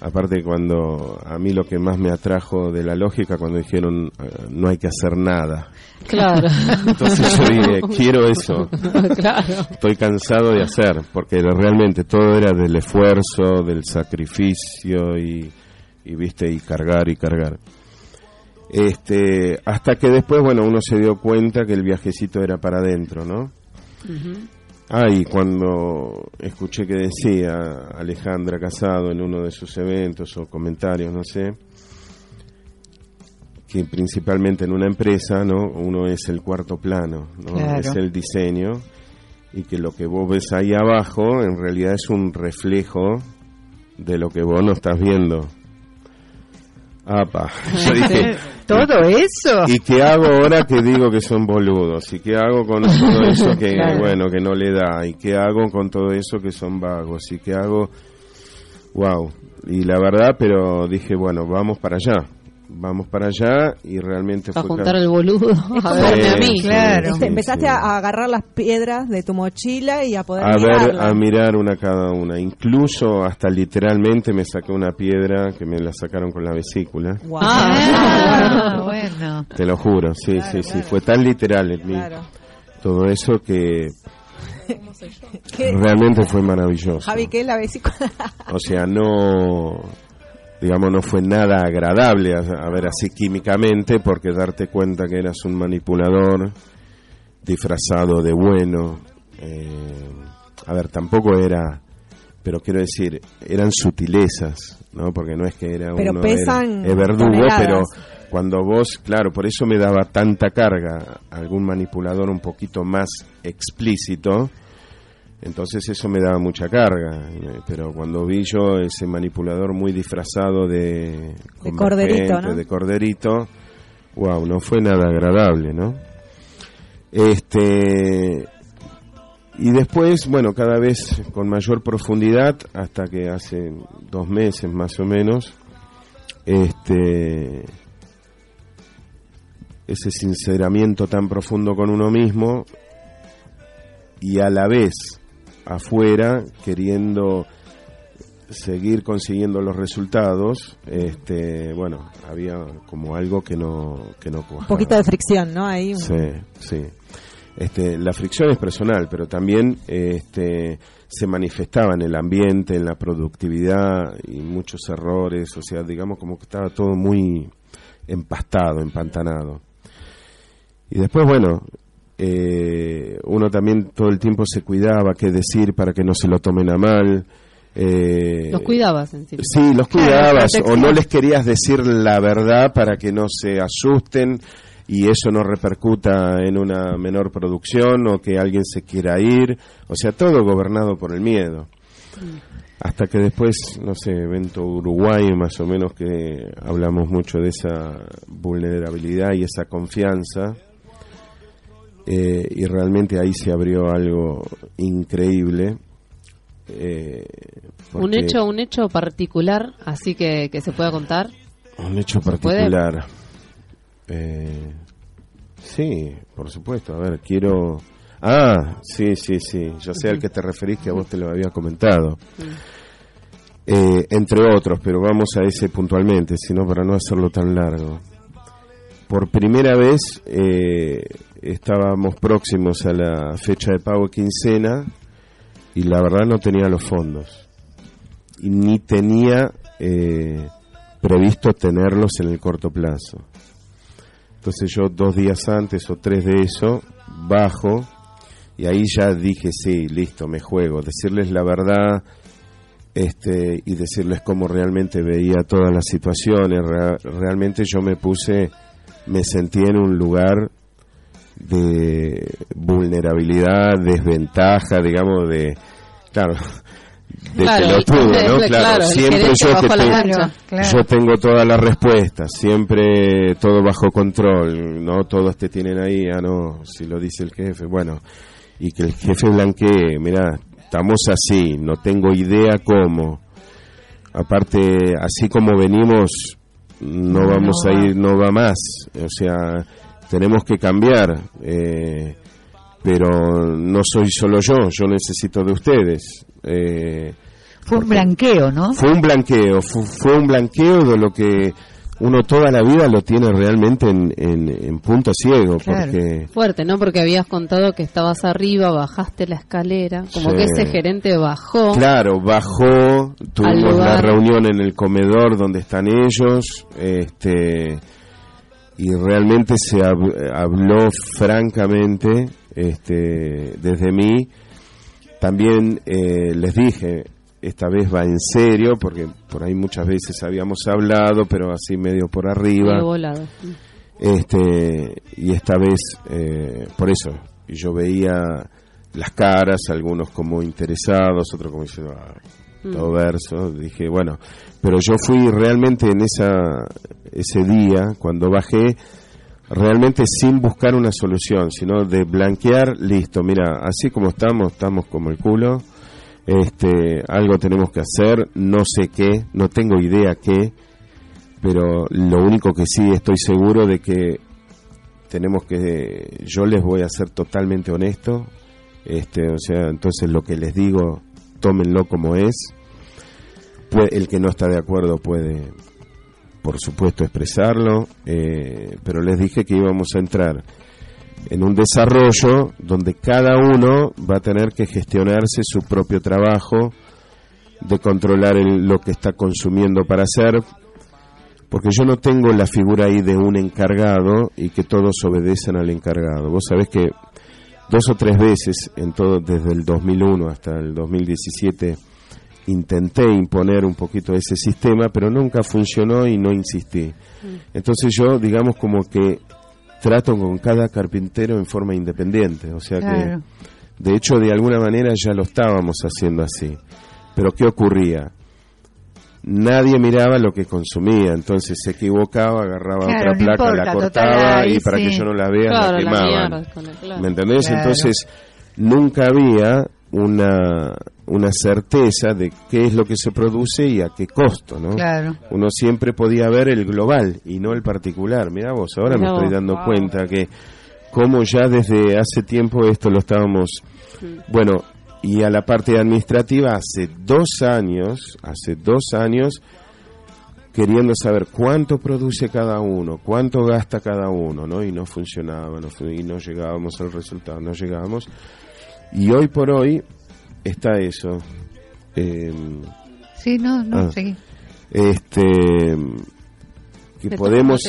aparte cuando a mí lo que más me atrajo de la lógica cuando dijeron eh, no hay que hacer nada. Claro. *laughs* Entonces yo dije, quiero eso *laughs* claro. estoy cansado de hacer, porque realmente todo era del esfuerzo, del sacrificio y, y viste, y cargar y cargar. Este, hasta que después, bueno, uno se dio cuenta que el viajecito era para adentro, ¿no? Ah, y cuando escuché que decía Alejandra Casado en uno de sus eventos o comentarios, no sé, que principalmente en una empresa, ¿no? Uno es el cuarto plano, ¿no? Claro. Es el diseño y que lo que vos ves ahí abajo en realidad es un reflejo de lo que vos no estás viendo. Apa, *laughs* yo dije, Todo eso. ¿Y qué hago ahora que digo que son boludos? ¿Y qué hago con todo *laughs* eso que, Claro. bueno, que no le da? ¿Y qué hago con todo eso que son vagos? ¿Y qué hago? Wow. Y la verdad, pero dije, bueno, vamos para allá. Vamos para allá y realmente A fue... juntar el boludo. A verme a mí. Sí, Claro. sí, empezaste sí. a, agarrar las piedras de tu mochila y a poder a ver, mirarlas. a mirar una cada una. Incluso hasta literalmente me saqué una piedra que me la sacaron con la vesícula. Guau. Ah, bueno. Te lo juro, sí, Claro, sí, sí. Fue tan literal en mí Claro. todo eso que realmente fue maravilloso. Javi, ¿qué es la vesícula? O sea, no, digamos, no fue nada agradable, a, a ver, así químicamente, porque darte cuenta que eras un manipulador disfrazado de bueno. eh, a ver, tampoco era, pero quiero decir, eran sutilezas, ¿no? Porque no es que era Pero uno. pesan era- es verdugo, toneladas. pero Cuando vos, claro, por eso me daba tanta carga algún manipulador un poquito más explícito, entonces eso me daba mucha carga. eh, Pero cuando vi yo ese manipulador muy disfrazado de, De corderito, convergente, ¿no? de corderito, wow, no fue nada agradable, ¿no? Este y después, bueno, cada vez con mayor profundidad, hasta que hace dos meses más o menos, este ese sinceramiento tan profundo con uno mismo y a la vez afuera queriendo seguir consiguiendo los resultados, este, bueno, había como algo que no que no Un cuajaba. poquito de fricción, ¿no? Ahí. un- Sí, sí. Este, la fricción es personal, pero también este, se manifestaba en el ambiente, en la productividad y muchos errores, o sea, digamos como que estaba todo muy empastado, empantanado. Y después, bueno, eh, uno también todo el tiempo se cuidaba qué decir para que no se lo tomen a mal. eh, Los cuidabas en sí. Sí, los cuidabas o no les querías decir la verdad para que no se asusten y eso no repercuta en una menor producción o que alguien se quiera ir. O sea, todo gobernado por el miedo. Hasta que después, no sé, evento Uruguay más o menos que hablamos mucho de esa vulnerabilidad y esa confianza. Eh, y realmente ahí se abrió algo increíble. eh, Un hecho, un hecho particular, así que, que se pueda contar. Un hecho particular. Eh, sí, por supuesto. A ver, quiero. Ah, sí, sí, sí. Ya sé al que te referís que a vos te lo había comentado. Eh, entre otros, pero vamos a ese puntualmente, sino para no hacerlo tan largo. Por primera vez eh, estábamos próximos a la fecha de pago quincena y la verdad no tenía los fondos. Y ni tenía eh, previsto tenerlos en el corto plazo. Entonces yo dos días antes o tres de eso bajo y ahí ya dije sí, listo, me juego. Decirles la verdad este y decirles cómo realmente veía todas las situaciones. Rea- realmente yo me puse, me sentí en un lugar de vulnerabilidad, desventaja, digamos, de, claro, de Claro, pelotudo, el- ¿no? Claro, siempre yo que tengo-. Claro. yo tengo todas las respuestas, siempre todo bajo control, no todos te tienen ahí, ah no, si lo dice el jefe, bueno, y que el jefe blanquee, mira, estamos así, no tengo idea cómo. Aparte, así como venimos, no vamos no a ir, no va más, o sea, tenemos que cambiar, eh, pero no soy solo yo, yo necesito de ustedes. Eh, Fue un blanqueo, ¿no? fue un blanqueo, fu- fue, un blanqueo de lo que uno toda la vida lo tiene realmente en, en, en punto ciego, Claro. porque Fuerte, ¿no? Porque habías contado que estabas arriba, bajaste la escalera, como Sí. que ese gerente bajó. claro, bajó, tuvimos la reunión en el comedor donde están ellos, este y realmente se hab- habló francamente este desde mí también eh, les dije esta vez va en serio porque por ahí muchas veces habíamos hablado pero así medio por arriba. Volado. este y esta vez eh, por eso yo veía las caras algunos como interesados otros como diciendo "Ah, todo verso dije bueno pero yo fui realmente en esa ese día cuando bajé realmente sin buscar una solución sino de blanquear listo mira así como estamos estamos como el culo este algo tenemos que hacer no sé qué no tengo idea qué pero lo único que sí estoy seguro de que tenemos que yo les voy a ser totalmente honesto este o sea entonces lo que les digo tómenlo como es. El que no está de acuerdo puede por supuesto expresarlo eh, pero les dije que íbamos a entrar en un desarrollo donde cada uno va a tener que gestionarse su propio trabajo de controlar el- lo que está consumiendo para hacer porque yo no tengo la figura ahí de un encargado y que todos obedecen al encargado. Vos sabés que dos o tres veces en todo desde el 2001 hasta el 2017 intenté imponer un poquito ese sistema, pero nunca funcionó y no insistí. Entonces yo, digamos, como que trato con cada carpintero en forma independiente, o sea Claro. que, de hecho, de alguna manera ya lo estábamos haciendo así. Pero ¿qué ocurría? Nadie miraba lo que consumía, entonces se equivocaba, agarraba Claro, otra no placa, la cortaba total, ahí y para que yo no la vea Claro, la mierda claro. ¿Me entendés? Entonces, nunca había una, una certeza de qué es lo que se produce y a qué costo, ¿no? Claro. Uno siempre podía ver el global y no el particular. Mirá vos, ahora Mirá me estoy dando wow. cuenta que como ya desde hace tiempo esto lo estábamos... Bueno, y a la parte administrativa hace dos años, hace dos años, queriendo saber cuánto produce cada uno, cuánto gasta cada uno, ¿no? Y no funcionaba, no y no llegábamos al resultado, no llegábamos. Y hoy por hoy está eso. Eh, Sí, no, no, Ah. seguí. este que podemos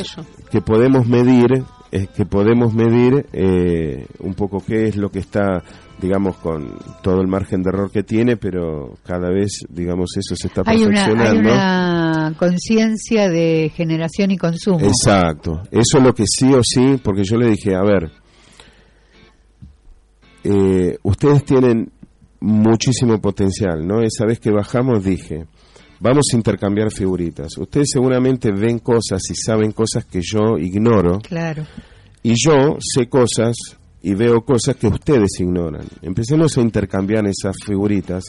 que podemos medir eh, que podemos medir eh, un poco qué es lo que está digamos con todo el margen de error que tiene pero cada vez digamos eso se está Hay una, hay perfeccionando una conciencia de generación y consumo. Exacto, eso es lo que sí o sí, porque yo le dije, a ver, eh, ustedes tienen muchísimo potencial, ¿no? Esa vez que bajamos dije, vamos a intercambiar figuritas. Ustedes seguramente ven cosas y saben cosas que yo ignoro, Claro. y yo sé cosas y veo cosas que ustedes ignoran. Empecemos a intercambiar esas figuritas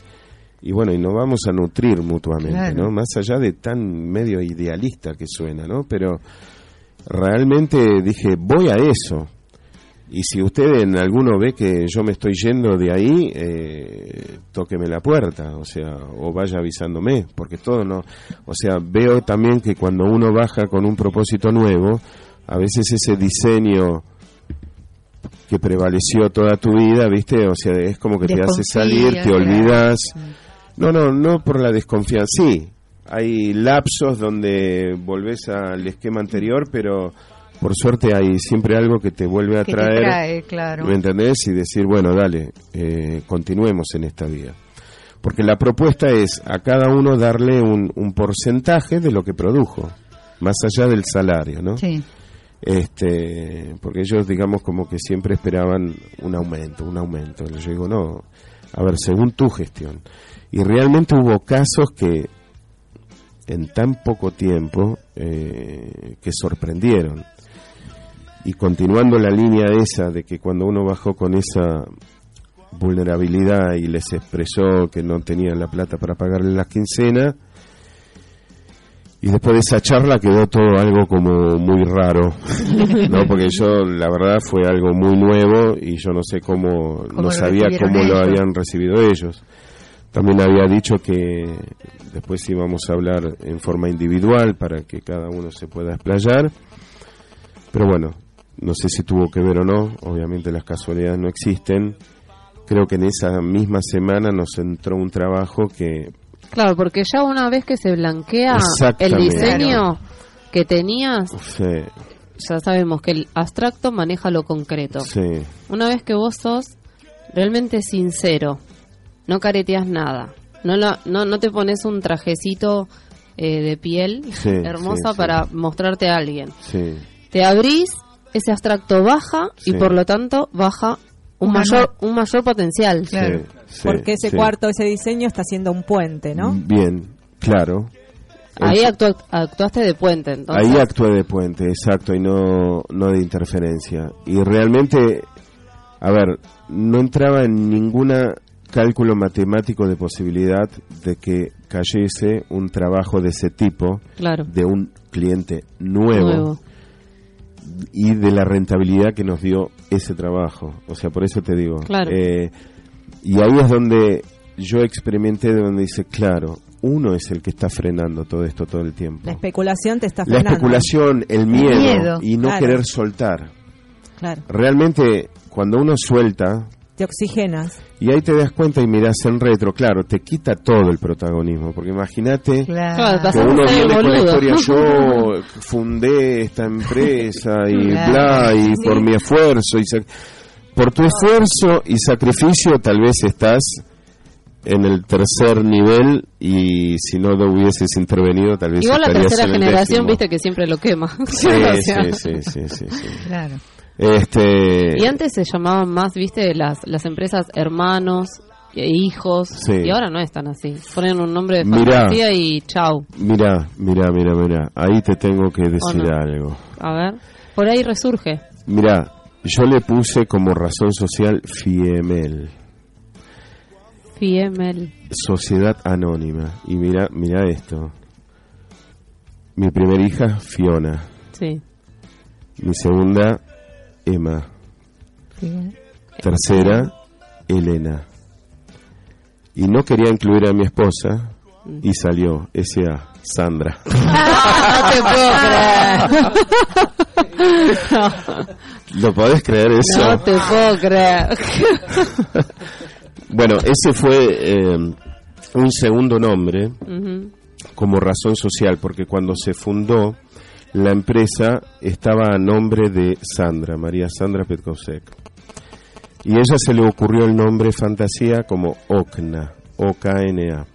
y bueno, y nos vamos a nutrir mutuamente, Claro. ¿no? Más allá de tan medio idealista que suena, ¿no? Pero realmente dije, voy a eso. Y si usted en alguno ve que yo me estoy yendo de ahí, eh, tóqueme la puerta, o sea, o vaya avisándome, porque todo no, o sea, veo también que cuando uno baja con un propósito nuevo, a veces ese diseño que prevaleció toda tu vida, ¿viste? O sea, es como que te hace salir, te olvidas. No, no, no por la desconfianza. Sí, hay lapsos donde volvés al esquema anterior, pero por suerte hay siempre algo que te vuelve a Que te traer. trae, claro. ¿Me entendés? Y decir, bueno, dale, eh, continuemos en esta vía. Porque la propuesta es a cada uno darle un, un porcentaje de lo que produjo, más allá del salario, ¿no? Sí. este porque ellos digamos como que siempre esperaban un aumento un aumento yo digo no a ver según tu gestión y realmente hubo casos que en tan poco tiempo eh, que sorprendieron y continuando la línea esa de que cuando uno bajó con esa vulnerabilidad y les expresó que no tenían la plata para pagarle la quincena y después de esa charla quedó todo algo como muy raro, *laughs* ¿no? Porque yo, la verdad, fue algo muy nuevo y yo no sé cómo, ¿Cómo no sabía cómo lo habían recibido ellos. También había dicho que después íbamos a hablar en forma individual para que cada uno se pueda explayar. Pero bueno, no sé si tuvo que ver o no, obviamente las casualidades no existen. Creo que en esa misma semana nos entró un trabajo que Claro, porque ya una vez que se blanquea el diseño que tenías, sí, ya sabemos que el abstracto maneja lo concreto. sí, Una vez que vos sos realmente sincero, no careteas nada, no, la- no, no te pones un trajecito eh, de piel Sí, hermosa sí, sí. para mostrarte a alguien. sí. Te abrís, ese abstracto baja y por lo tanto baja un Una mayor, un mayor potencial. Claro. Sí, sí, Porque ese sí. cuarto, ese diseño está siendo un puente, ¿no? Bien, claro. Ahí actua- actuaste de puente, entonces. Ahí actué de puente, exacto, y no, no de interferencia. Y realmente, a ver, no entraba en ninguna cálculo matemático de posibilidad de que cayese un trabajo de ese tipo Claro. de un cliente nuevo, Nuevo. Y de la rentabilidad que nos dio ese trabajo. O sea, por eso te digo. Claro. Eh, y ahí es donde yo experimenté, de donde dice, claro, uno es el que está frenando todo esto todo el tiempo. La especulación te está La frenando. especulación, el miedo, miedo, y no claro. querer soltar. Claro, Realmente, cuando uno suelta, te oxigenas. y ahí te das cuenta y miras en retro, claro, te quita todo el protagonismo. Porque imagínate Claro. Que uno viene con la historia, *laughs* yo fundé esta empresa y Claro. bla, y Sí. por mi esfuerzo. y Por tu esfuerzo y sacrificio tal vez estás en el tercer nivel y si no lo hubieses intervenido tal vez Igual la tercera en el generación, décimo. viste que siempre lo quema. *laughs* Sí, O sea, sí, sí, sí, sí, sí. Claro. Este, Y antes se llamaban más, viste, las, las empresas hermanos e hijos. Sí. Y ahora no es tan así. Ponen un nombre de Mirá. fantasía y chau. mira, mira, mira, mira, ahí te tengo que decir no? algo. A ver. Por ahí resurge. Mira, yo le puse como razón social FIEMEL, Fiemel. Sociedad Anónima. Y mira, mira esto. Mi primera hija, Fiona. Sí. Mi segunda, Emma. Sí. Tercera, Elena. Y no quería incluir a mi esposa y salió S.A. Sandra. *laughs* no te puedo creer. ¿Lo podés creer eso? No te puedo creer. *laughs* Bueno, ese fue eh, un segundo nombre como razón social, porque cuando se fundó la empresa estaba a nombre de Sandra, María Sandra Petkovsek. Y a ella se le ocurrió el nombre fantasía como OKNA, O-K-N-A.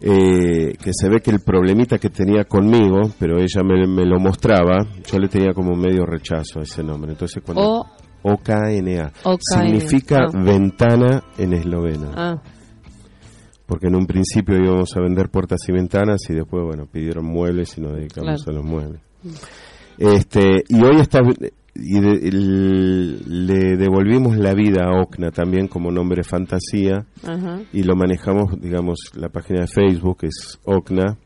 Eh, que se ve que el problemita que tenía conmigo, pero ella me, me lo mostraba, yo le tenía como medio rechazo a ese nombre. Entonces cuando... O. OKNA. OKNA, Significa ah. ventana en esloveno. Ah, Porque en un principio íbamos a vender puertas y ventanas y después, bueno, pidieron muebles y nos dedicamos Claro. a los muebles. Este, y hoy está, y de- el- le devolvimos la vida a OCNA también como nombre fantasía ajá. y lo manejamos, digamos, la página de Facebook es OCNA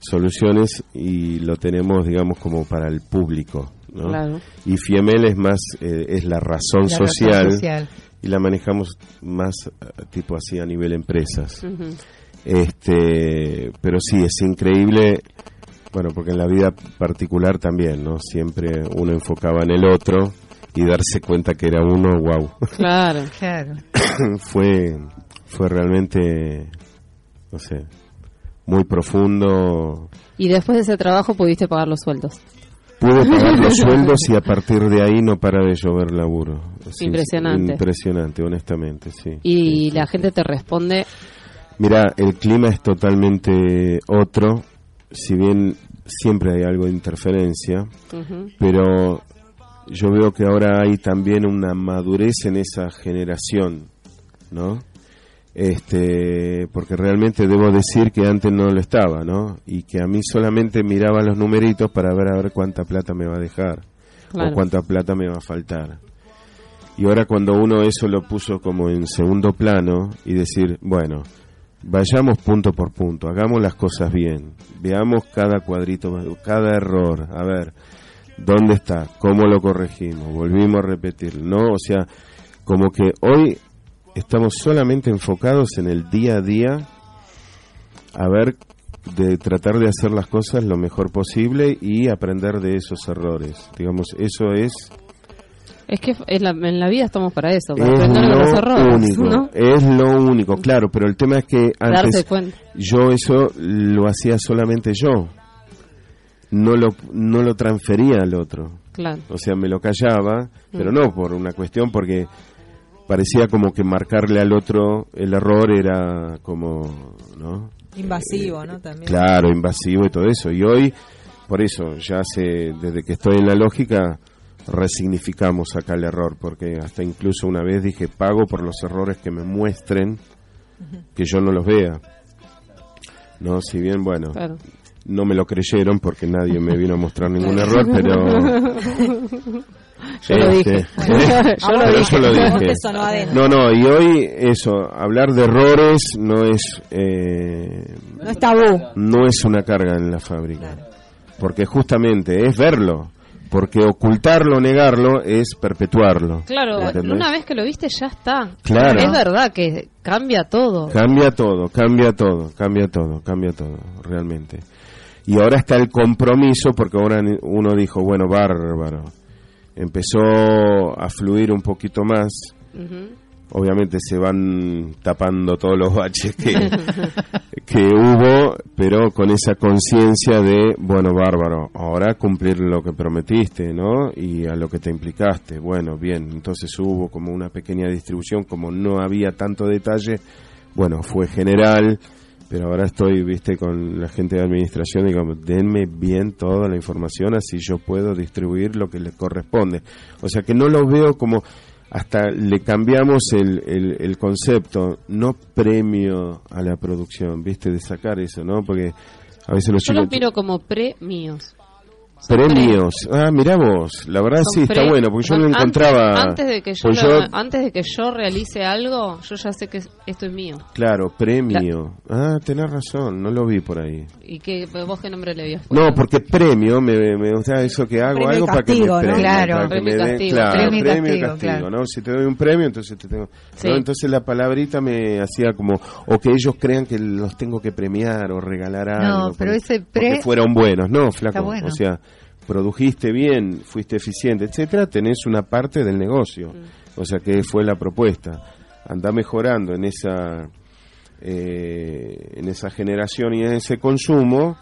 Soluciones y lo tenemos, digamos, como para el público. ¿no? Claro. Y FIEMEL es más, eh, es la razón La razón social social. Y la manejamos más eh, tipo así a nivel empresas. Este, pero sí, es increíble, bueno, porque en la vida particular también, ¿no? Siempre uno enfocaba en el otro y darse cuenta que era uno, wow. Claro. *laughs* Claro. fue fue realmente no sé, muy profundo. Y después de ese trabajo pudiste pagar los sueldos. Pude *laughs* pagar los sueldos y a partir de ahí no para de llover laburo. Impresionante. Impresionante, honestamente, sí. Y Sí, la sí. gente te responde. Mira, el clima es totalmente otro, si bien siempre hay algo de interferencia, pero yo veo que ahora hay también una madurez en esa generación, ¿no? Este, porque realmente debo decir que antes no lo estaba, ¿no? Y que a mí solamente miraba los numeritos para ver a ver cuánta plata me va a dejar Claro. o cuánta plata me va a faltar. Y ahora cuando uno eso lo puso como en segundo plano y decir, bueno, vayamos punto por punto, hagamos las cosas bien, veamos cada cuadrito, cada error, a ver, ¿dónde está? ¿Cómo lo corregimos? Volvimos a repetir, ¿no? O sea, como que hoy estamos solamente enfocados en el día a día, a ver, de tratar de hacer las cosas lo mejor posible y aprender de esos errores. Digamos, eso es Es que en la, en la vida estamos para eso, para es aprender de los lo errores, único, ¿no? es lo único, claro, pero el tema es que antes yo eso lo hacía solamente yo, no lo, no lo transfería al otro, Claro. o sea, me lo callaba, Mm. pero no por una cuestión, porque parecía como que marcarle al otro el error era como, ¿no? Invasivo, ¿no? También. Claro, invasivo y todo eso. Y hoy, por eso, ya hace, desde que estoy en la lógica, resignificamos acá el error, porque hasta incluso una vez dije, pago por los errores que me muestren, que yo no los vea. No, si bien, bueno, Claro. no me lo creyeron porque nadie me vino a mostrar ningún error, *laughs* pero... *laughs* Yo lo dije. *laughs* Yo lo Pero dije. No, no, y hoy eso, hablar de errores no es... eh, No es tabú. no es una carga en la fábrica. Porque justamente es verlo. Porque ocultarlo, negarlo, es perpetuarlo. Claro, ¿Entendés? una vez que lo viste ya está. Claro. Es verdad que cambia todo. Cambia todo, cambia todo, cambia todo, cambia todo, realmente. Y ahora está el compromiso, porque ahora ni- uno dijo, bueno, bárbaro. Empezó a fluir un poquito más. Obviamente se van tapando todos los baches que, *laughs* que hubo, pero con esa conciencia de, bueno, bárbaro, ahora cumplir lo que prometiste, ¿no? Y a lo que te implicaste. Bueno, bien, entonces hubo como una pequeña distribución, como no había tanto detalle, bueno, fue general, pero ahora estoy, viste, con la gente de administración, digo, denme bien toda la información, así yo puedo distribuir lo que le corresponde. O sea que no lo veo como hasta le cambiamos el, el, el, concepto, no premio a la producción, viste, de sacar eso, ¿no? Porque a veces los Yo chicos... los miro como premios. Premios. Ah, mirá vos. La verdad Son sí, está bueno, porque yo no encontraba... Antes, de que yo, pues lo- antes de que yo realice algo, yo ya sé que esto es mío. Claro, premio. Ah, tenés razón, no lo vi por ahí. ¿Y que vos qué nombre le habías puesto? No, porque premio, me, me gusta eso que hago, Premio y algo para que castigo, me ¿no? premien, Claro. para que Premio y me den- castigo. claro, Premio y premio castigo, castigo, claro. ¿no? Si te doy un premio, entonces te tengo... Sí. ¿no? Entonces la palabrita me hacía como, o que ellos crean que los tengo que premiar o regalar algo. pero porque- ese pre- fueron buenos, no, flaco. Está bueno. O sea, produjiste bien, fuiste eficiente, etcétera, tenés una parte del negocio. Mm. O sea, que fue la propuesta. Anda mejorando en esa eh, en esa generación y en ese consumo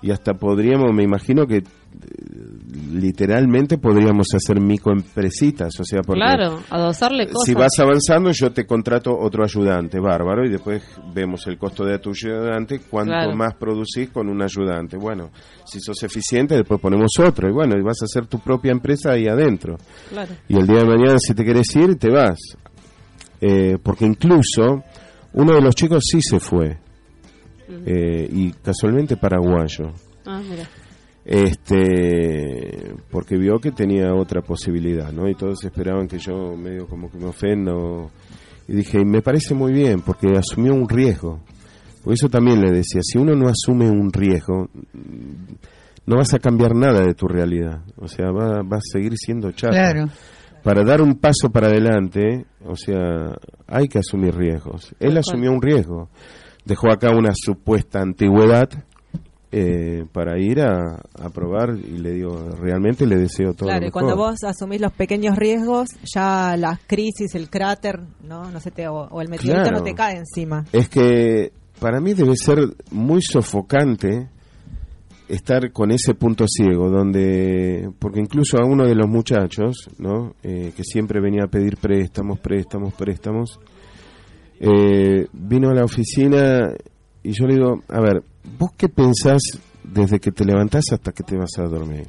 y hasta podríamos, me imagino que eh, literalmente podríamos hacer microempresitas, o sea, porque Claro, adosarle cosas. si vas avanzando yo te contrato otro ayudante, bárbaro, y después vemos el costo de tu ayudante, cuánto Claro. más producís con un ayudante. Bueno, si sos eficiente, después ponemos otro, y bueno, y vas a hacer tu propia empresa ahí adentro. Claro. Y el día de mañana, si te querés ir, te vas. Eh, porque incluso uno de los chicos sí se fue, eh, y casualmente paraguayo Ah, mira. Este porque vio que tenía otra posibilidad, ¿no? Y todos esperaban que yo medio como que me ofenda o- y dije, y me parece muy bien porque asumió un riesgo. Por eso también le decía, si uno no asume un riesgo, no vas a cambiar nada de tu realidad, o sea, va, va a seguir siendo chato. Claro. Para dar un paso para adelante, o sea, hay que asumir riesgos. Él asumió un riesgo. Dejó acá una supuesta antigüedad eh, para ir a, a probar y le digo, realmente le deseo todo Claro, lo y cuando mejor. vos asumís los pequeños riesgos, ya la crisis, el cráter, no, no sé, te, o, o el meteorito Claro. no te cae encima. Es que para mí debe ser muy sofocante estar con ese punto ciego, donde, porque incluso a uno de los muchachos, ¿no? Eh, que siempre venía a pedir préstamos, préstamos, préstamos, eh, vino a la oficina y yo le digo, a ver, ¿vos qué pensás desde que te levantás hasta que te vas a dormir?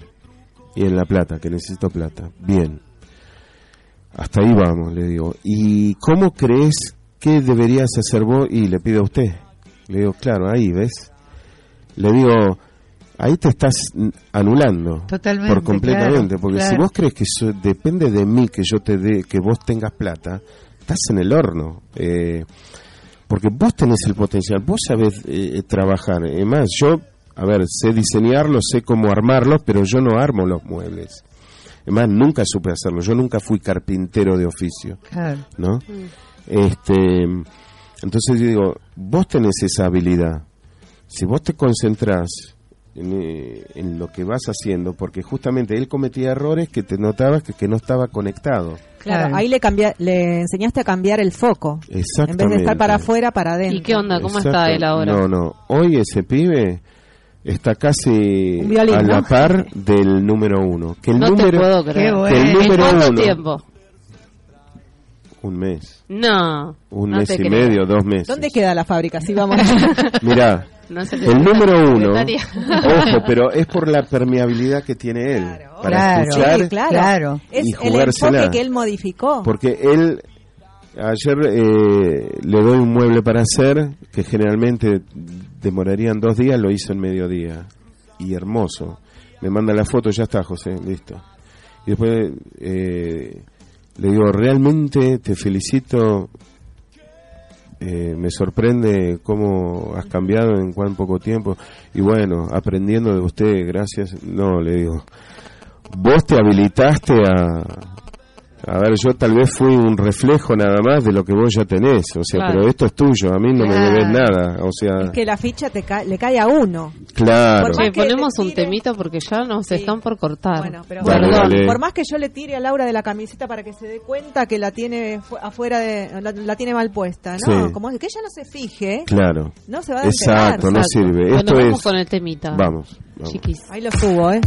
Y en la plata, que necesito plata. Bien. Hasta ahí vamos, le digo. ¿Y cómo crees que deberías hacer vos? Y le pido a usted. Le digo, claro, ahí, ¿ves? Le digo, ahí te estás anulando. Totalmente, Por completamente. claro, porque si vos crees que eso depende de mí que yo te dé, que vos tengas plata, estás en el horno. Eh, porque vos tenés el potencial, vos sabés eh, trabajar. Es más, yo, a ver, sé diseñarlos, sé cómo armarlos, pero yo no armo los muebles. Es más, nunca supe hacerlo. Yo nunca fui carpintero de oficio. Claro. ¿no? Este, entonces yo digo, vos tenés esa habilidad. Si vos te concentrás en, eh, en lo que vas haciendo, porque justamente él cometía errores que te notabas que, que no estaba conectado. Claro, Claro. ahí le, cambia, le enseñaste a cambiar el foco. En Exactamente. vez de estar para afuera, para adentro. ¿Y qué onda? ¿Cómo Exacto. está él ahora? No, no. Hoy ese pibe está casi violín, a la ¿no? par del número uno. Que el no te número, puedo Qué creer. bueno. que el ¿En número ¿Cuánto uno, tiempo? un mes, No. un no mes te y creo. medio, dos meses. ¿Dónde queda la fábrica? Sí, vamos. *laughs* Mirá, No se El número uno, ojo, pero es por la permeabilidad que tiene él Claro. para Claro. escuchar, Sí, claro. claro. Es y el enfoque que él modificó. porque él ayer eh, le doy un mueble para hacer que generalmente demorarían dos días, lo hizo en mediodía y hermoso. Me manda la foto, ya está, José, listo. Y después eh, le digo, realmente te felicito. Eh, me sorprende cómo has cambiado en cuán poco tiempo. Y bueno, aprendiendo de usted, gracias. No, le digo, vos te habilitaste a, A ver, yo tal vez fui un reflejo nada más de lo que vos ya tenés, o sea, Claro. pero esto es tuyo, a mí no me debes nada, o sea, Es que la ficha te ca- le cae a uno. claro. Por Che, ponemos un temita porque ya nos Sí. están por cortar. Bueno, pero Bueno, Perdón. dale. por más que yo le tire a Laura de la camiseta para que se dé cuenta que la tiene fu- afuera de la, la tiene mal puesta, no, Sí. como que ella no se fije, Claro. no se va a Exacto, enterar. no Exacto. sirve. Bueno, Esto vamos es con el temita. Vamos. vamos. Chiquis. Ahí lo subo, ¿eh?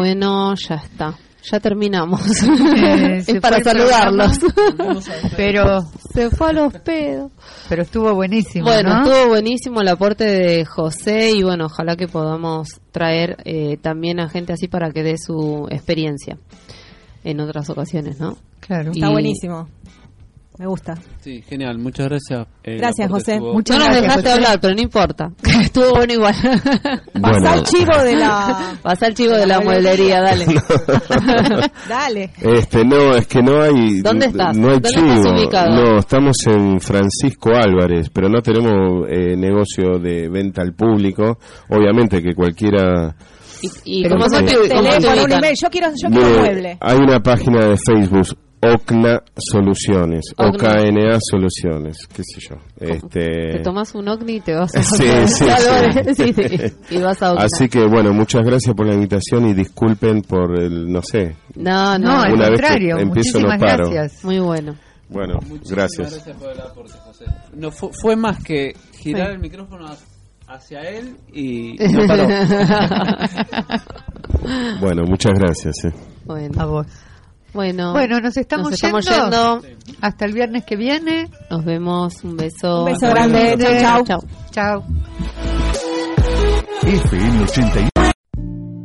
Bueno, ya está. Ya terminamos. *laughs* Eh, es para saludarlos. Pero, Se fue a los pedos. pero estuvo buenísimo, Bueno, ¿no? estuvo buenísimo el aporte de José y bueno, ojalá que podamos traer eh, también a gente así para que dé su experiencia en otras ocasiones, ¿no? Claro. Está Y- buenísimo. Me gusta. Sí, genial, muchas gracias. El Gracias, José. estuvo- Muchas no nos gracias, dejaste José. hablar, pero no importa. *laughs* Estuvo bueno igual. Pasa Bueno. el chivo de la... *laughs* Pasa el chivo de la mueblería, dale. *laughs* Dale. Este, no, es que no hay. ¿Dónde estás? No hay ¿Dónde chivo. estás ubicado? No, estamos en Francisco Álvarez, pero no tenemos eh, negocio de venta al público. Obviamente que cualquiera. ¿Y, y Pero cómo ¿cómo se te- te, te Teléfono, un email. Yo quiero, yo quiero mueble. hay una página de Facebook, OCNA Soluciones. OKNA Soluciones, qué sé yo. Este, Te tomas un ovni y te vas a Sí, sí, sí. *laughs* sí, sí, y vas a Ocna. Así que bueno, muchas gracias por la invitación y disculpen por el, no sé. No, no, No, al Una vez que contrario, empiezo no muchísimas paro. gracias. muy bueno. Bueno, Muchísimas gracias. por el aporte, José. No, fu- fue, más que girar el micrófono ha- hacia él y *laughs* no paró. *laughs* Bueno, muchas gracias. eh. A bueno, vos. Bueno, Bueno, nos estamos, nos estamos yendo. yendo. Hasta el viernes que viene. Nos vemos, un beso. Un beso grande. luego. Chau, chau. Chau. Chao. FM 81.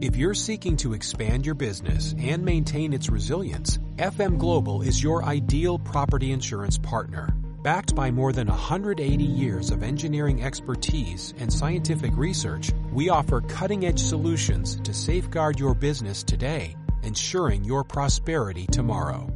If you're seeking to expand your business and maintain its resilience, FM Global is your ideal property insurance partner. Backed by more than 180 years of engineering expertise and scientific research, we offer cutting edge solutions to safeguard your business today, ensuring your prosperity tomorrow.